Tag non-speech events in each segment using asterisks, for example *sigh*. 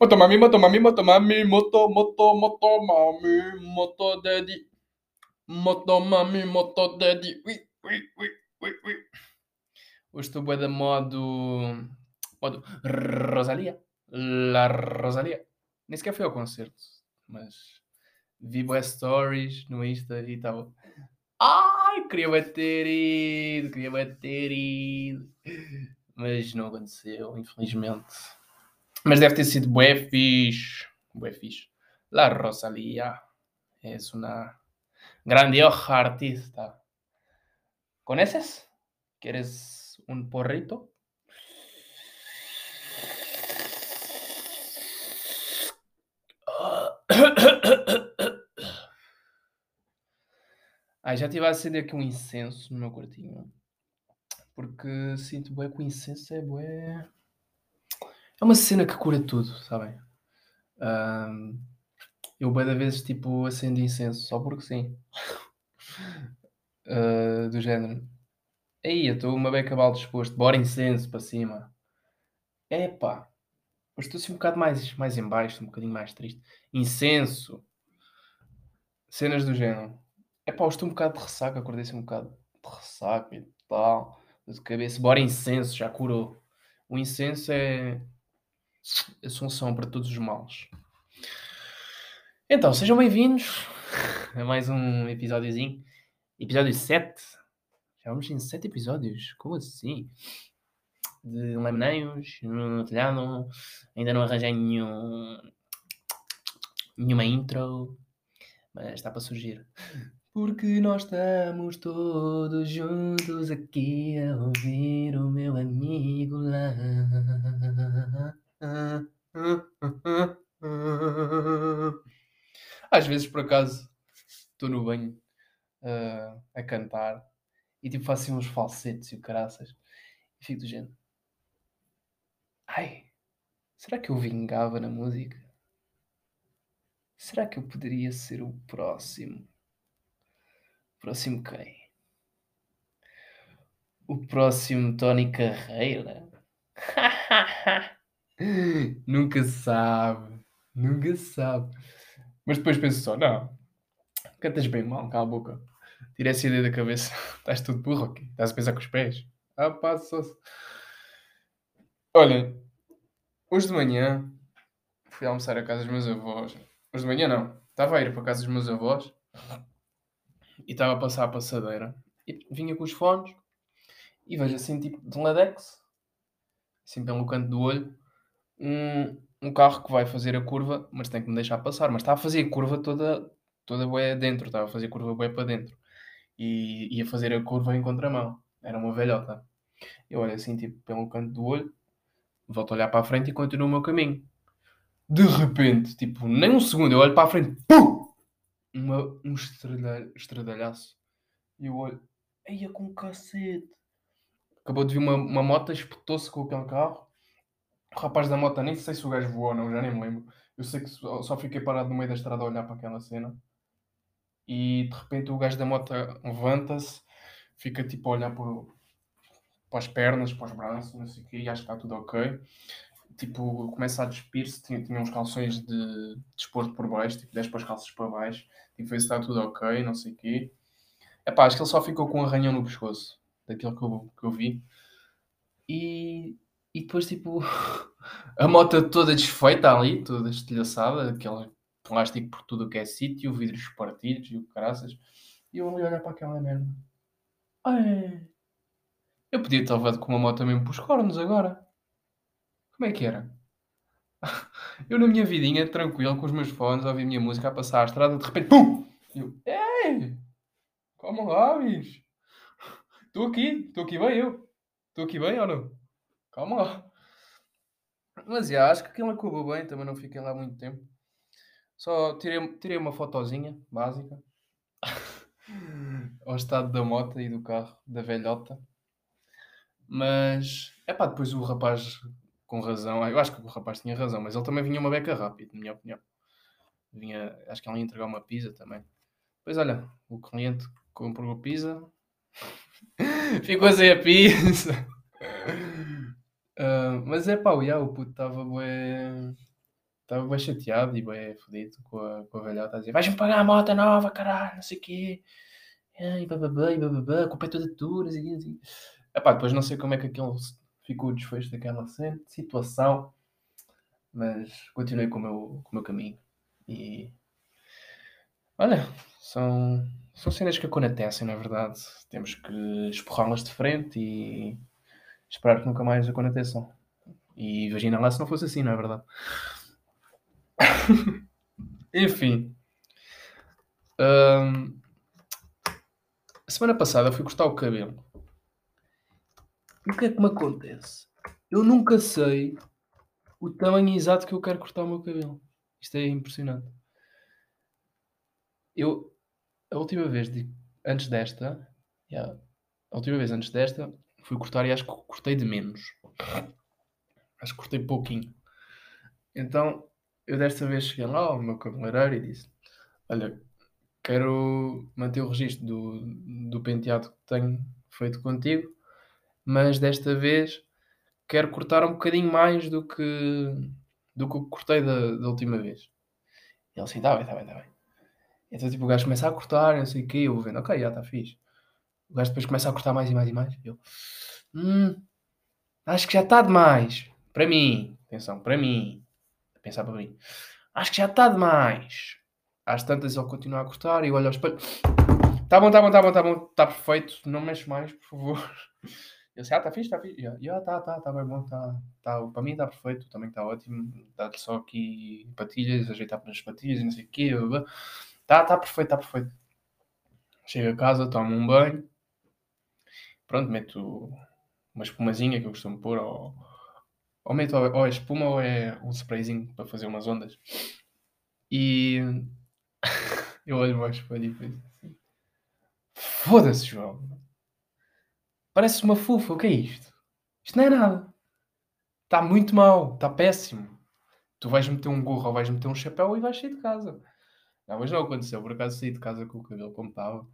Motomami, motomami, motomami, moto, moto, motomami, moto daddy. Motomami, moto daddy. Ui, ui, ui, ui, ui. Hoje estou bué da modo... Modo Rosalia. La Rosalia. Nem sequer fui ao concerto, mas vi bué stories no Insta e estava... Ai, queria bué ter ido, queria bué ter ido. Mas não aconteceu, infelizmente. Sido bué fixe. Bué fixe. La Rosalía es una grandiosa artista. ¿Conoces? ¿Quieres un porrito? Ai, já estive a acender aqui um incenso no meu quartinho. Porque sinto bué que o incenso é bué... É uma cena que cura tudo, sabem? Ahm, eu bué da vezes, tipo, acendo incenso, só porque sim. *laughs* Ah, do género. Aí, eu estou uma beca mal disposto. Bora incenso para cima. Epá. Mas estou assim um bocado mais, mais em baixo, um bocadinho mais triste. Incenso. Cenas do género. Epá, eu estou um bocado de ressaca, acordei assim um bocado de ressaca e tal. De cabeça. Bora incenso, já curou. O incenso é a solução para todos os males. Então, sejam bem-vindos a mais um episódiozinho. Episódio 7. Já vamos em 7 episódios. Como assim? De Lemoneiros, no telhado. Ainda não arranjei nenhum, nenhuma intro. Mas está para surgir. Porque nós estamos todos juntos aqui a ouvir o meu amigo lá. Às vezes, por acaso, estou no banho ah, a cantar e tipo faço assim uns falsetes e o caraças e fico do género. Ai, será que eu vingava na música? Será que eu poderia ser o próximo? Próximo quem? O próximo Tony Carreira? *laughs* Nunca se sabe. Nunca se sabe. Mas depois penso só, não. Cantas bem mal, cala a boca. Tira essa ideia da cabeça. *laughs* Estás tudo burro aqui. Estás a pensar com os pés. Ah, pá, só... Olha, hoje de manhã fui almoçar a casa dos meus avós. Hoje de manhã não. Estava a ir para a casa dos meus avós e estava a passar a passadeira. E vinha com os fones e vejo assim, tipo, de um Ladex, assim pelo canto do olho, um, um carro que vai fazer a curva, mas tem que me deixar passar. Mas está a fazer a curva toda, toda bué dentro, estava a fazer a curva bué para dentro. E ia fazer a curva em contramão. Era uma velhota. Eu olho assim, tipo, pelo canto do olho, volto a olhar para a frente e continuo o meu caminho. De repente, tipo, nem um segundo, eu olho para a frente, pum! Uma, um estradalhaço. E eu olho, eia com cacete. Acabou de vir uma, uma moto, espetou-se com aquele carro. O rapaz da moto, nem sei se o gajo voou ou não, já nem me lembro. Eu sei que só, fiquei parado no meio da estrada a olhar para aquela cena. E de repente o gajo da moto levanta-se, fica tipo a olhar para, para as pernas, para os braços, não sei o quê, e acho que está tudo ok. Tipo, começa a despir-se, tinha, tinha uns calções de desporto por baixo, tipo, desce para as calças para baixo, tipo, vê se está tudo ok, não sei o quê. Epá, acho que ele só ficou com um arranhão no pescoço, daquilo que eu, que eu vi. E, e depois, tipo, *laughs* a moto toda desfeita ali, toda estilhaçada, aquele plástico por tudo o que é sítio, vidros partidos e o caraças. E eu ali olhar para aquela merda. Ai, eu podia ter levado com uma moto mesmo para os cornos agora. Como é que era? *laughs* Eu na minha vidinha, tranquilo, com os meus fones, a ouvir a minha música, a passar a estrada, de repente, pum! Eu, ei! Calma lá, bicho. Estou aqui, estou aqui bem eu. Estou aqui bem ou não? Calma. Mas já, acho que aquilo acabou bem, também não fiquei lá muito tempo. Só tirei, tirei uma fotozinha básica *laughs* ao estado da moto e do carro, da velhota. Mas, é pá, depois o rapaz, com razão, eu acho que o rapaz tinha razão, mas ele também vinha uma beca rápido, na minha opinião. Vinha, acho que ele ia entregar uma pizza também. Pois olha, o cliente comprou a pizza, *laughs* ficou sem a pizza. Ah, mas é pá, o, yeah, puto estava bué. estava bem chateado e bem fodido com a, com a velhota a dizer vais-me pagar a moto nova, caralho, não sei o quê. E bababá, e bababá, culpa é toda tua, não sei o quê. Depois não sei como é que aquilo ficou o desfecho daquela situação, mas continuei com o meu, com o meu caminho. E olha, são, são cenas que acontecem, na verdade. Temos que esporrá-las de frente e esperar que nunca mais aconteçam. E imagina lá se não fosse assim, não é verdade? *laughs* Enfim. Hum, a semana passada fui cortar o cabelo. E o que é que me acontece? Eu nunca sei o tamanho exato que eu quero cortar o meu cabelo. Isto é impressionante. Eu, a última vez, de, antes desta, yeah, a última vez antes desta, fui cortar e acho que cortei de menos. Acho que cortei pouquinho. Então, eu desta vez cheguei lá ao meu cabeleireiro e disse: Olha, quero manter o registro do, do penteado que tenho feito contigo, mas desta vez quero cortar um bocadinho mais do que do que cortei da, da última vez. E ele assim, tá bem, tá bem, tá bem. Então tipo, o gajo começa a cortar, não sei o quê, eu vou vendo, ok, já está fixe. O gajo depois começa a cortar mais e mais e mais. Eu, hum, acho que já está demais. Para mim, atenção, para mim. A pensar para mim. Acho que já está demais. Às tantas ele continua a cortar e eu olho ao espelho. Tá bom, tá bom, tá bom, tá bom, tá perfeito. Não mexe mais, por favor. *laughs* Eu disse, ah, tá fixe, está fixe. Eu, ah, tá, tá, tá bem bom, tá, tá, para mim está perfeito, também está ótimo. Dá-lhe só aqui patilhas, ajeitar para as patilhas, não sei o quê. Tá, tá perfeito, tá perfeito. Chego a casa, tomo um banho. Pronto, meto uma espumazinha que eu costumo pôr, ou, ou meto ou é espuma ou é um sprayzinho para fazer umas ondas. E *laughs* eu olho mais espelho e penso assim: foda-se, João Parece uma fufa, o que é isto? Isto não é nada. Está muito mal, está péssimo. Tu vais meter um gorro ou vais meter um chapéu e vais sair de casa. Não, mas não aconteceu. Por acaso saí de casa com o cabelo como estava.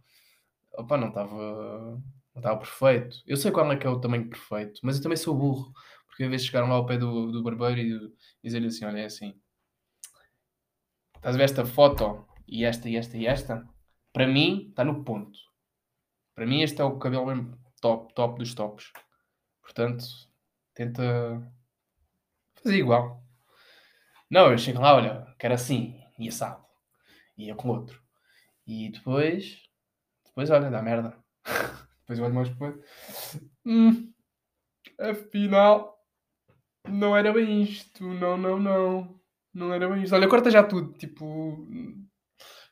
Opa, não estava. Não estava perfeito. Eu sei qual é que é o tamanho perfeito, mas eu também sou burro. Porque às vezes chegaram lá ao pé do, do barbeiro e dizer-lhe assim: olha, é assim. Estás a ver esta foto e esta e esta e esta? Para mim, está no ponto. Para mim, este é o cabelo mesmo top, top dos tops. Portanto, tenta fazer igual. Não, eu chego lá, olha, quero assim, e assado. E eu com outro. E depois, depois olha, dá merda. *laughs* depois olho mais depois. Hum, afinal, não era bem isto. Não, não, não. Não era bem isto. Olha, corta já tudo. Tipo.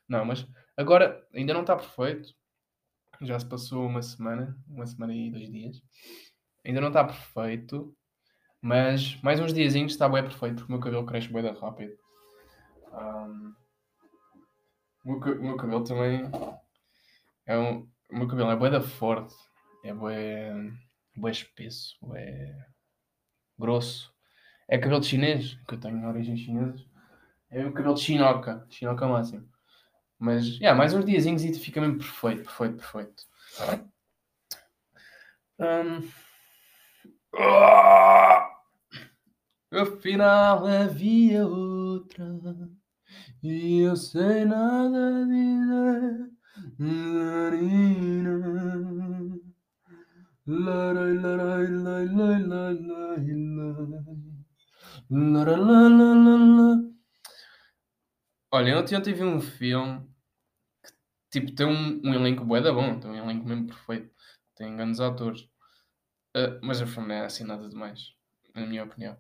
Não, mas agora ainda não está perfeito. Já se passou uma semana, uma semana e dois dias. Ainda não está perfeito, mas mais uns diazinhos está bem perfeito, porque o meu cabelo cresce bem rápido. Um, o meu cabelo também é um. O meu cabelo é bué da forte, é bué, bué espesso, bué grosso. É cabelo de chinês, que eu tenho origem chinesa. É o cabelo de chinoca, chinoca máximo. Mas, yeah, mais uns diazinhos e fica mesmo perfeito, perfeito, perfeito. Um... Afinal havia outra e eu sei nada dizer. Olha, ontem, ontem vi um filme tipo, tem um, um elenco bué da bom, tem um elenco mesmo perfeito, tem grandes atores. Uh, mas o filme não é assim nada demais, na minha opinião.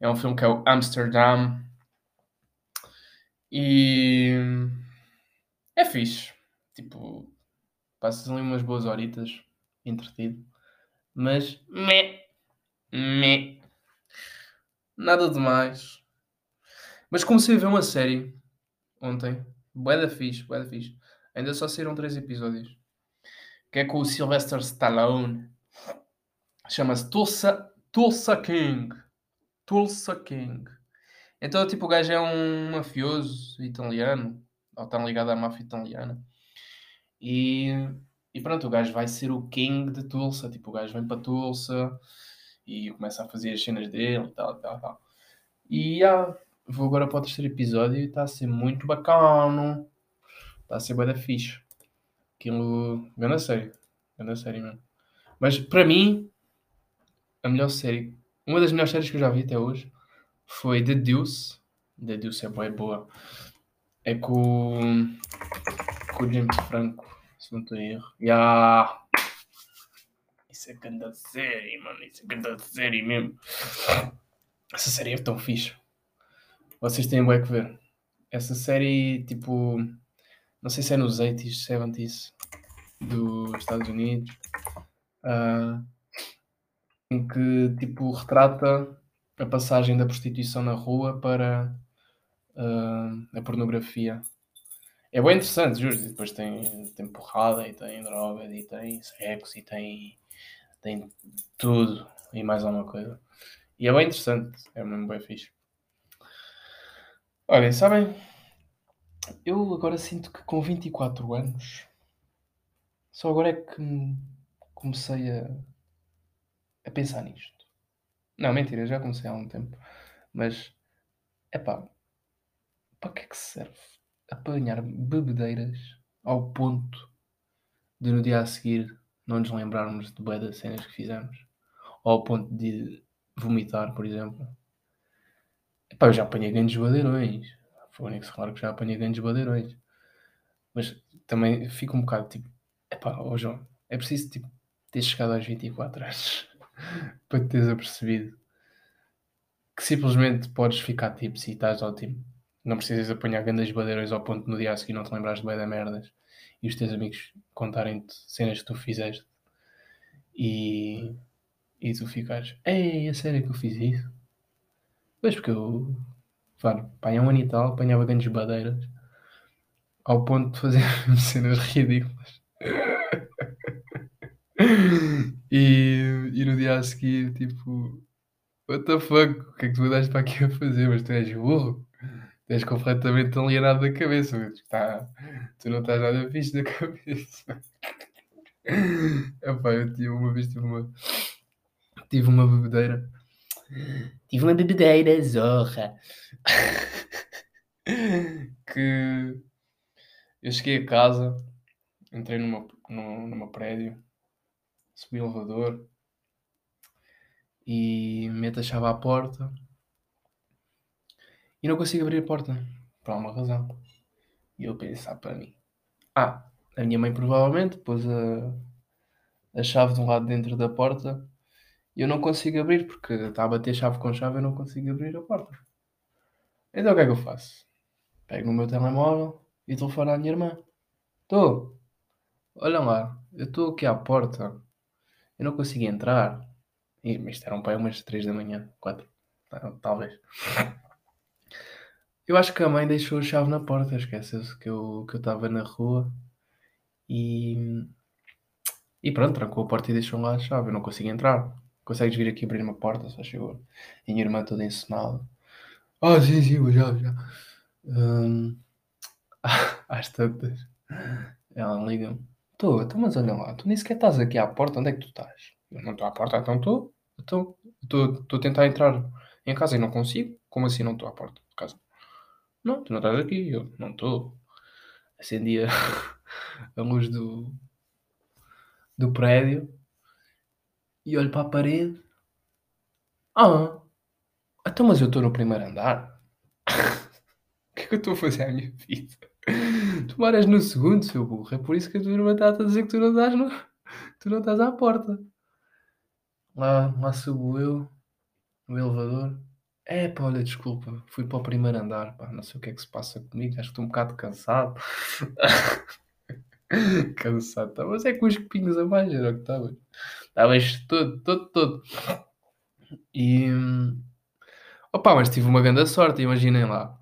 É um filme que é o Amsterdam e é fixe. Tipo, passas ali umas boas horitas entretido, mas me, me, nada demais. Mas comecei a ver uma série ontem, bué da fixe, bué da fixe. Ainda só saíram três episódios. Que é com o Sylvester Stallone. Chama-se Tulsa, Tulsa King. Tulsa King. Então, tipo, o gajo é um mafioso italiano. Ou está ligado à máfia italiana. E, e pronto, o gajo vai ser o King de Tulsa. Tipo, o gajo vem para Tulsa e começa a fazer as cenas dele e tal, tal, tal. E ah, vou agora para o terceiro episódio e está a ser muito bacana. Está a ser bem da fixe. Aquilo. Grande série. Grande série mesmo. Mas para mim, a melhor série. Uma das melhores séries que eu já vi até hoje foi The Deuce. The Deuce é bem boa. É com, com o James Franco, se não estou em erro. Yeah. Isso é grande série, mano. Isso é grande série mesmo. Essa série é tão fixe. Vocês têm bem que ver. Essa série, tipo, não sei se é nos 80s, 70s dos Estados Unidos, uh, em que, tipo, retrata a passagem da prostituição na rua para uh, a pornografia. É bem interessante, juro. E depois tem, tem porrada, e tem droga, e tem sexo, e tem, tem tudo, e mais alguma coisa. E é bem interessante, é mesmo bem fixe. Olhem, sabem, eu agora sinto que com 24 anos, só agora é que comecei a, a pensar nisto. Não, mentira, já comecei há um tempo. Mas, é pá, para que é que se serve apanhar bebedeiras ao ponto de no dia a seguir não nos lembrarmos de bem das cenas que fizemos? Ou ao ponto de vomitar, por exemplo? Epá, eu já apanhei grandes badeirões. Fónix, claro que já apanhei grandes badeirões. Mas também fico um bocado tipo, epá, ó João, é preciso tipo, ter chegado aos 24 anos *laughs* para te teres apercebido que simplesmente podes ficar tipo se estás ótimo. Não precisas apanhar grandes badeirões ao ponto no dia a seguir não te lembrares de bem da merdas e os teus amigos contarem-te cenas que tu fizeste e, e tu ficares, ei, a sério que eu fiz isso? Pois, porque eu, claro, pá, há um ano e tal, apanhava grandes badeiras ao ponto de fazer *laughs* cenas ridículas. *laughs* e, e no dia a seguir, tipo, what the fuck, o que é que tu andaste para aqui a fazer? Mas tu és burro, és completamente alienado da cabeça, tá, tu não estás nada fixe da *laughs* cabeça. Epá, eu tive uma vez, tive uma, tive uma bebedeira Tive uma bebedeira zorra. *laughs* que eu cheguei a casa, entrei numa, numa, numa prédio, subi o elevador e meto a chave à porta e não consigo abrir a porta por alguma razão. E eu pensar para mim: Ah, a minha mãe provavelmente pôs a, a chave de um lado dentro da porta e eu não consigo abrir porque está a bater chave com chave e eu não consigo abrir a porta. Então o que é que eu faço? Pego no meu telemóvel e telefono à minha irmã. Estou. Olha lá, eu estou aqui à porta. Eu não consigo entrar. E, mas isto era um pai umas 3 da manhã, 4. Talvez. Eu acho que a mãe deixou a chave na porta, esqueceu-se que eu que estava na rua e, e pronto, trancou a porta e deixou lá a chave. Eu não consigo entrar. Consegues vir aqui abrir uma porta, só chegou. E minha irmã toda ensinada. Ah, sim, sim, já, já. Um, *laughs* às tantas, ela liga-me. Estou, então, mas olha lá, tu nem sequer estás aqui à porta, onde é que tu estás? Eu não estou à porta, então estou. Estou a tentar entrar em casa e não consigo. Como assim não estou à porta? Não, tu não estás aqui. Eu não estou. Acendia *laughs* a luz do, do prédio e olho para a parede. Ah, então mas eu estou no primeiro andar. *laughs* o que é que eu estou a fazer à minha vida? Tu moras no segundo, seu burro. É por isso que a tua irmã está a dizer que tu não estás, no... tu não estás à porta. Lá, lá subo eu, no elevador. É pá, olha, desculpa, fui para o primeiro andar, pá, não sei o que é que se passa comigo, acho que estou um bocado cansado. *laughs* cansado, tá? mas é com os copinhos a mais, era o que estava. Estavas todo, todo, todo. E. Opa, mas tive uma grande sorte, imaginem lá.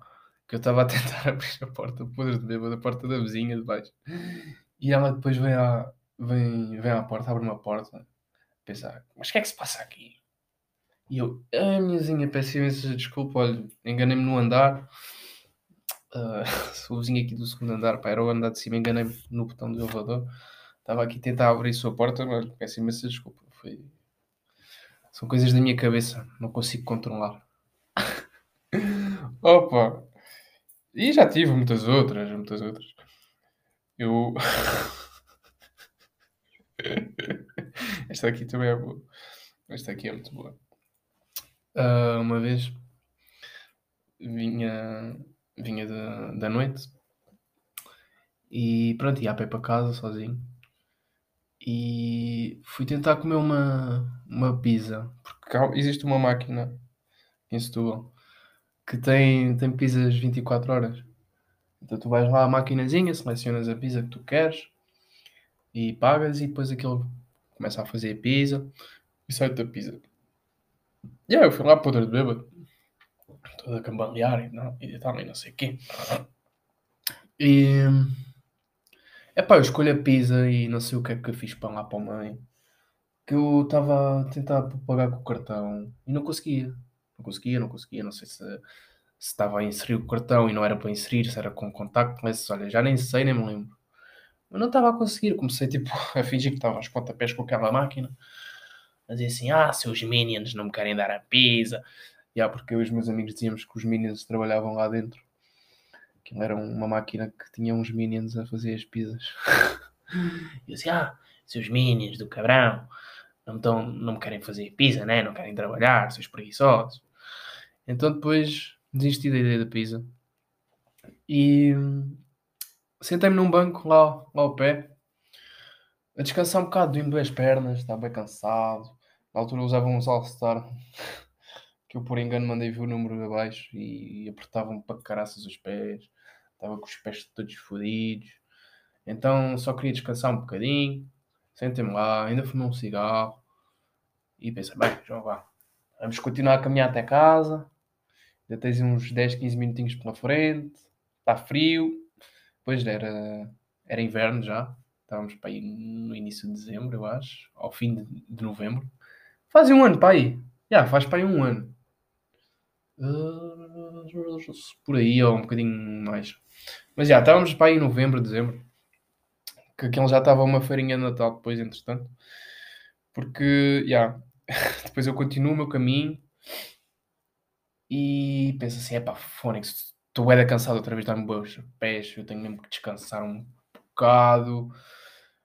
Que eu estava a tentar *laughs* abrir a porta, podre de bêbado, a porta da vizinha de baixo. E ela depois vem à, vem, vem à porta, abre uma porta, pensar, mas o que é que se passa aqui? E eu, a minha vizinha, peço imensa desculpa, olha, enganei-me no andar. Uh, *laughs* sou vizinho aqui do segundo andar, pá, era o andar de cima, enganei-me no botão do elevador. Estava aqui a tentar abrir a sua porta, mas peço imensa desculpa. Foi... São coisas da minha cabeça, não consigo controlar. *laughs* Opa! E já tive muitas outras, muitas outras. Eu. *laughs* Esta aqui também é boa. Esta aqui é muito boa. Ah, uma vez vinha, vinha da, da noite e pronto, ia a pé para casa sozinho. E fui tentar comer uma, uma pizza. Porque existe uma máquina em Setúbal que tem, tem pizzas 24 horas. Então tu vais lá à maquinazinha, selecionas a pizza que tu queres e pagas e depois aquilo começa a fazer a pizza e sai-te a pizza. E aí eu fui lá podre de bêbado, todo a cambalear e, não, e tal, e não sei o quê. E. Epá, eu escolho a pizza e não sei o que é que eu fiz para lá para a mãe. Que eu estava a tentar pagar com o cartão e não conseguia. Não conseguia, não conseguia. Não sei se, se estava a inserir o cartão e não era para inserir, se era com contactless. Olha, já nem sei, nem me lembro. Mas não estava a conseguir. Comecei tipo a *laughs* fingir que estava aos pontapés com aquela máquina. A dizer assim: Ah, seus minions não me querem dar a pizza. E yeah, porque eu e os meus amigos dizíamos que os minions trabalhavam lá dentro. Aquilo era uma máquina que tinha uns minions a fazer as pizzas. *laughs* e eu disse: Ah, seus minions do cabrão não, tão, não me querem fazer pizza, né? Não querem trabalhar, seus preguiçosos. Então depois desisti da ideia da pizza. E sentei-me num banco lá, lá ao pé, a descansar um bocado, doendo as pernas, estava bem cansado. Na altura usava um All-Star, que eu por engano mandei ver o número abaixo e apertavam-me para caraças os pés. Estava com os pés todos fodidos. Então só queria descansar um bocadinho. Sentei-me lá, ainda fumei um cigarro. E pensei, bem, João, vá. Vamos continuar a caminhar até casa. Ainda tens uns 10, 15 minutinhos pela frente. Está frio. Pois era, era inverno já. Estávamos para aí no início de dezembro, eu acho. Ao fim de, de novembro. Faz um ano para aí. Já, yeah, faz para aí um ano. Uh, por aí, ou um bocadinho mais. Mas já, yeah, estávamos para aí em novembro, dezembro. Que aquele já estava uma feirinha de Natal depois, entretanto. Porque, já, yeah, *laughs* depois eu continuo o meu caminho e penso assim, é pá, Fónix, estou bem cansado outra vez, dar-me os pés, eu tenho mesmo que descansar um bocado,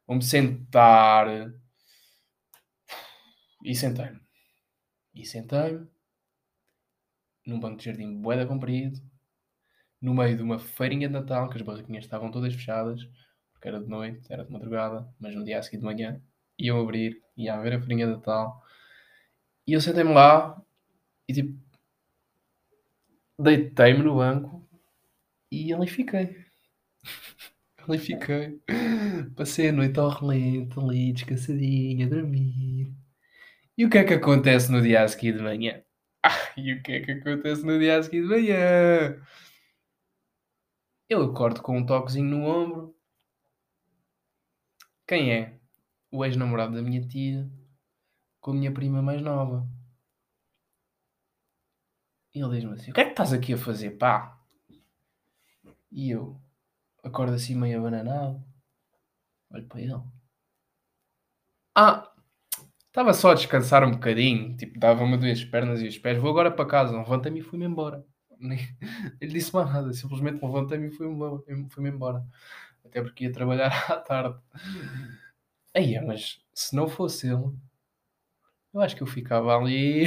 vou-me sentar. E sentei-me. E sentei-me num banco de jardim boeda comprido, no meio de uma feirinha de Natal, que as barraquinhas estavam todas fechadas, porque era de noite, era de madrugada, mas no dia a seguir de manhã iam abrir, ia ver a feirinha de Natal. E eu sentei-me lá e tipo, deitei-me no banco e ali fiquei. *laughs* ali fiquei. Passei a noite ao relento, ali, descansadinho, a dormir. E o que é que acontece no dia a seguir de manhã? *laughs* Ah, e o que é que acontece no dia a seguir de manhã? Eu acordo com um toquezinho no ombro. Quem é? O ex-namorado da minha tia com a minha prima mais nova. E ele diz-me assim: O que é que estás aqui a fazer, pá? E eu acordo assim meio abananado. Olho para ele. Ah, estava só a descansar um bocadinho. Tipo, dava-me duas pernas e os pés. Vou agora para casa. Levantei-me e fui-me embora. *laughs* Ele disse mais nada. Simplesmente levantei-me e fui-me. Fui embora. Até porque ia trabalhar *laughs* à tarde. Aí, mas se não fosse ele, eu acho que eu ficava ali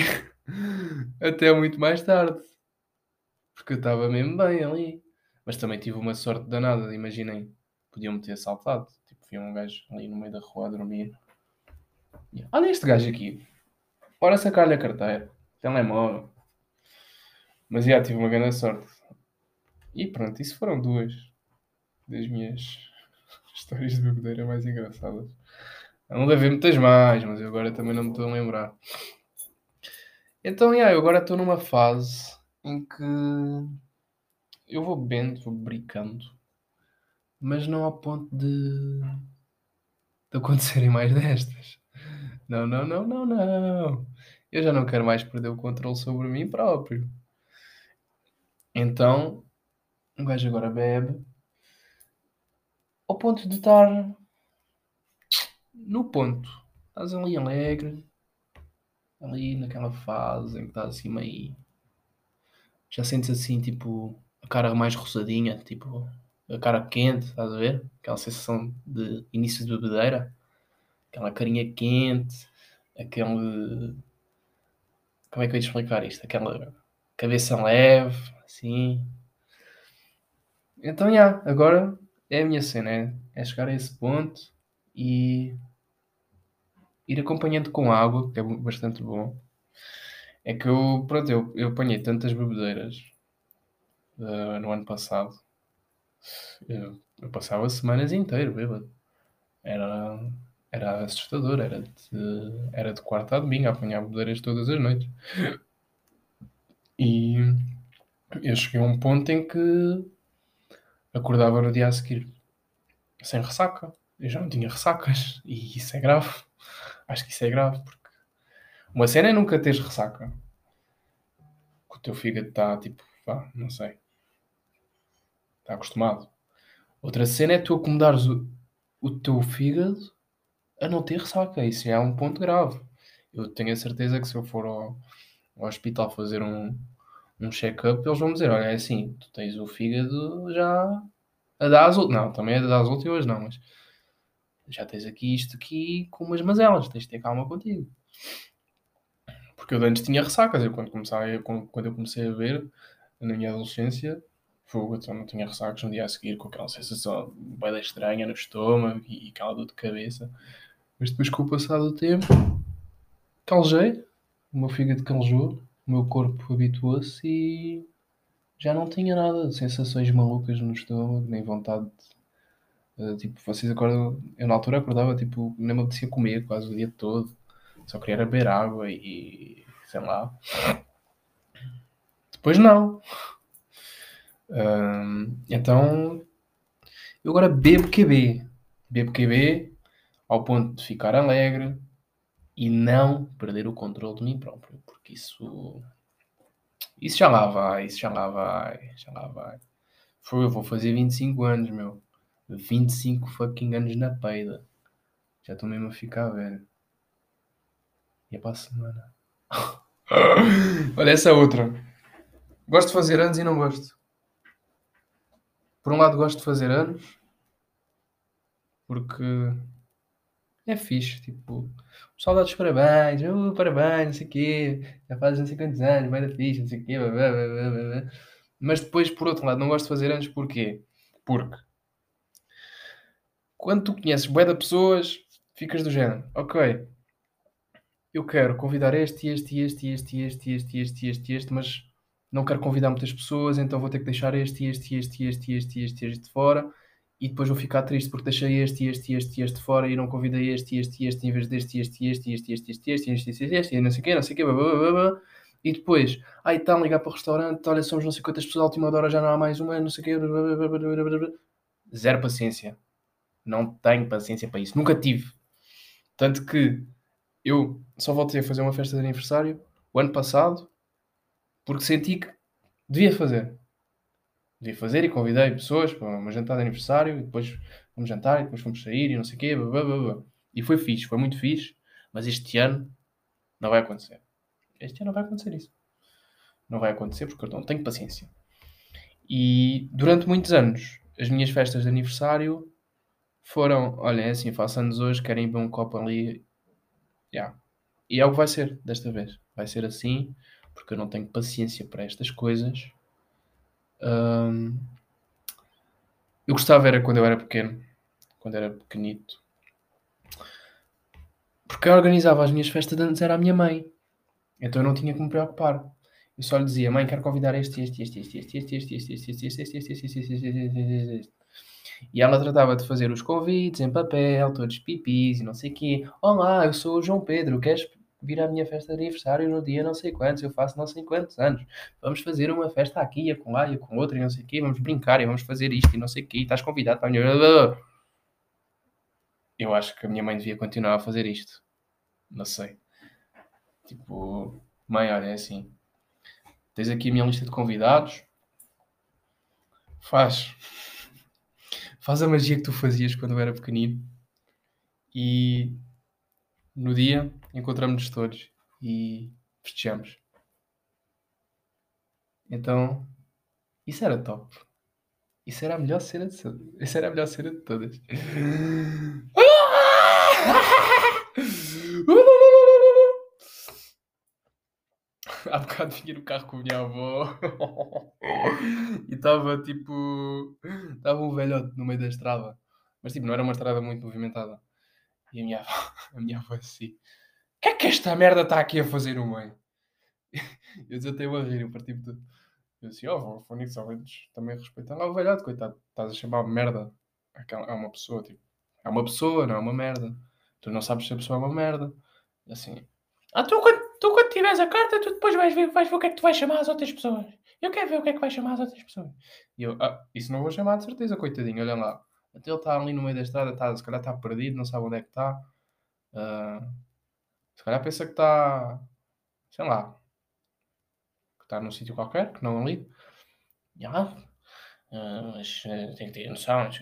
*laughs* até muito mais tarde. Porque eu estava mesmo bem ali. Mas também tive uma sorte danada, imaginem. Podiam-me ter assaltado. Tipo, vi um gajo ali no meio da rua a dormir. Olha este gajo aqui. Bora sacar-lhe a carteira. Telemóvel. Mas já tive uma grande sorte. E pronto, isso foram duas das minhas *laughs* histórias de bebedeira mais engraçadas. Não deve muitas mais, mas eu agora também não me estou a lembrar. Então, yeah, eu agora estou numa fase em que eu vou bebendo, vou brincando, mas não ao ponto de, de acontecerem mais destas. Não, não, não, não, não. Eu já não quero mais perder o controle sobre mim próprio. Então, o gajo agora bebe ao ponto de estar no ponto. Estás ali alegre, ali naquela fase em que estás assim meio, Já sentes assim, tipo, a cara mais roçadinha, tipo, a cara quente, estás a ver? Aquela sensação de início de bebedeira. Aquela carinha quente, aquele. Como é que eu ia explicar isto? Aquela cabeça leve, assim. Então, já, agora é a minha cena, é, é chegar a esse ponto e ir acompanhando com água, que é bastante bom. É que eu, pronto, eu, eu apanhei tantas bebedeiras uh, no ano passado. Eu, eu, passava semanas inteiras bêbado. Era, era assustador, era de, era de quarta a domingo a apanhar bebedeiras todas as noites. E eu cheguei a um ponto em que acordava no dia a seguir sem ressaca. Eu já não tinha ressacas. E isso é grave. Acho que isso é grave, porque uma cena é nunca teres ressaca. Que o teu fígado está tipo, vá, não sei. Está acostumado. Outra cena é tu acomodares o, o teu fígado a não ter ressaca. Isso já é um ponto grave. Eu tenho a certeza que se eu for ao, ao hospital fazer um, um check-up, eles vão dizer: Olha, é assim, tu tens o fígado já a dar as últimas. Não, também é a dar as últimas, não, mas já tens aqui isto aqui com umas mazelas, tens de ter calma contigo. Porque eu antes tinha ressacas, eu quando, comecei, quando eu comecei a ver, na minha adolescência, fogo, então não tinha ressacas no dia a seguir, com aquela sensação bem estranha no estômago e, e aquela dor de cabeça. Mas depois com o passar do tempo, calejei, o meu fígado calejou, o meu corpo habituou-se e já não tinha nada de sensações malucas no estômago, nem vontade de, uh, tipo, vocês acordam, eu na altura acordava, tipo, nem me apetecia comer quase o dia todo, só queria beber água e, sei lá. Depois não. Então, eu agora bebo QB. Bebo QB ao ponto de ficar alegre e não perder o controle de mim próprio, porque isso isso já lá vai, isso já lá vai, já lá vai. Foi, eu vou fazer 25 anos, meu. 25 fucking anos na peida. Já estou mesmo a ficar velho. E é para a semana. *laughs* Olha essa outra. Gosto de fazer anos e não gosto. Por um lado gosto de fazer anos. Porque é fixe, tipo, pessoal dá os parabéns, uh, parabéns, não sei o quê, já fazes não sei quantos anos, vai da fixe, não sei o quê, blá, blá, blá, blá. mas depois, por outro lado, não gosto de fazer anos porquê? Porque quando tu conheces bué de pessoas, ficas do género, ok, eu quero convidar este, este, este, este, este, este, este, este, este, mas não quero convidar muitas pessoas, então vou ter que deixar este, este, este, este, este, este, este fora e depois vou ficar triste porque deixei este, este, este, este fora e não convidei este, este, este em vez deste, este, este, este, este, este, este, este, este, este, e não sei o quê, não sei o quê, e depois, aí está a ligar para o restaurante, olha, somos não sei quantas pessoas, à última hora já não há mais uma, não sei o quê, zero paciência. Não tenho paciência para isso, nunca tive. Tanto que eu só voltei a fazer uma festa de aniversário o ano passado porque senti que devia fazer devia fazer e convidei pessoas para uma jantar de aniversário e depois fomos jantar e depois fomos sair e não sei o quê. Blá, blá, blá. E foi fixe, foi muito fixe, mas este ano não vai acontecer. Este ano não vai acontecer isso. Não vai acontecer porque eu não tenho paciência. E durante muitos anos, as minhas festas de aniversário foram: olha, é assim, faço anos hoje, querem beber um copo ali. Yeah. E é o que vai ser desta vez. Vai ser assim, porque eu não tenho paciência para estas coisas eu gostava era quando eu era pequeno, quando era pequenito. Porque eu organizava as minhas festas antes era a minha mãe. Então eu não tinha que me preocupar. Eu só lhe dizia, mãe, quero convidar este, este, este, este, este, este, este, este, este, este, este, este, este, este, este, este, este. E ela tratava de fazer os convites em papel, todos pipis e não sei o quê. Olá, eu sou o João Pedro, queres vir à minha festa de aniversário no dia não sei quantos, eu faço não sei quantos anos. Vamos fazer uma festa aqui, a com lá, e com outra, e não sei o quê, vamos brincar, e vamos fazer isto, e não sei o quê, e estás convidado para a minha... Eu acho que a minha mãe devia continuar a fazer isto. Não sei. Tipo, mãe, olha, é assim. Tens aqui a minha lista de convidados. Faz. Faz a magia que tu fazias quando eu era pequenino. E no dia encontramos-nos todos e festejamos. Então, isso era top. Isso era a melhor cena de. Isso era a melhor cena de todas. *laughs* Há bocado vinha no carro com a minha avó *laughs* e estava tipo. Estava um velhote no meio da estrada. Mas tipo, não era uma estrada muito movimentada. E a minha avó, *laughs* a minha avó assim: O que é que esta merda está aqui a fazer no meio? *laughs* Eu desatei-me a rir, eu parti-me tudo. Eu disse: Ó, oh, vou Fónix, ao menos também respeita lá o velhote, coitado. Estás a chamar merda. É uma pessoa, tipo. É uma pessoa, não é uma merda. Tu não sabes se a pessoa é uma merda. Assim. Ah, tu quando, tu quando tiveres a carta, tu depois vais ver, vais ver o que é que tu vais chamar as outras pessoas. Eu quero ver o que é que vais chamar as outras pessoas. E eu, ah, isso não vou chamar de certeza, coitadinho, olha lá. Até ele está ali no meio da estrada, tá, se calhar está perdido, não sabe onde é que está. Uh, se calhar pensa que está, sei lá, que está num sítio qualquer, que não ali. Já, uh, mas uh, tem que ter noção. Mas,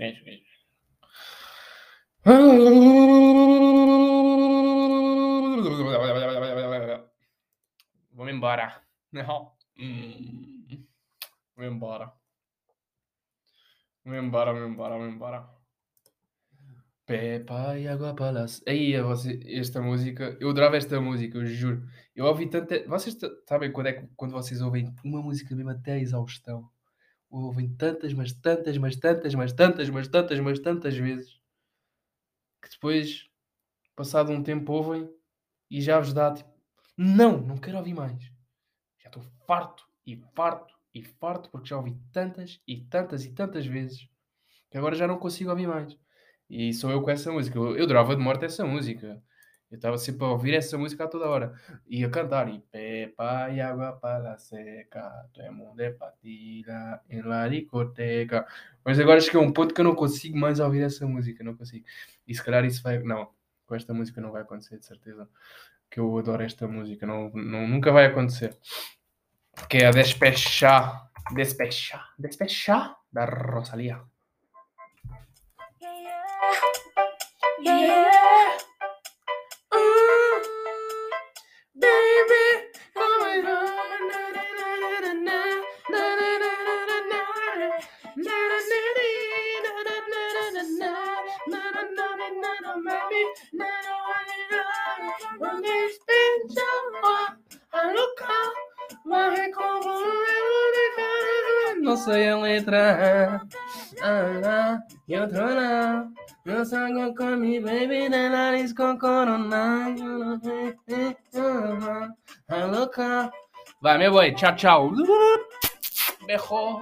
Vou-me embora. Não. *laughs* Vou-me embora. Vou-me embora, vou-me embora, vou-me embora. Pepa e água palas. Aí, esta música, eu adorava esta música, eu juro. Eu ouvi tanta. Vocês sabem quando é que quando vocês ouvem uma música mesmo até a exaustão? Ouvem tantas, mas tantas, mas tantas, mas tantas, mas tantas, mas tantas vezes que depois, passado um tempo, ouvem e já vos dá tipo, não, não quero ouvir mais. Já estou farto e farto e farto porque já ouvi tantas e tantas e tantas vezes que agora já não consigo ouvir mais. E sou eu com essa música. Eu, eu adorava de morte essa música. Eu estava sempre a ouvir essa música a toda hora. E a cantar. E pepa e água para seca, tu é mundo é patilha em la discoteca. Mas agora cheguei a um ponto que eu não consigo mais ouvir essa música. Não consigo. E se calhar isso vai. Não, com esta música não vai acontecer, de certeza. Que eu adoro esta música. Não, não, nunca vai acontecer. que despecha, despecha, despecha, despechar da Rosalía. Não sei a letra. Ah, ah, e outro não. Não com mi baby de nariz com corona. Ah, louca. Vai, meu boi. Tchau, tchau. Berrou.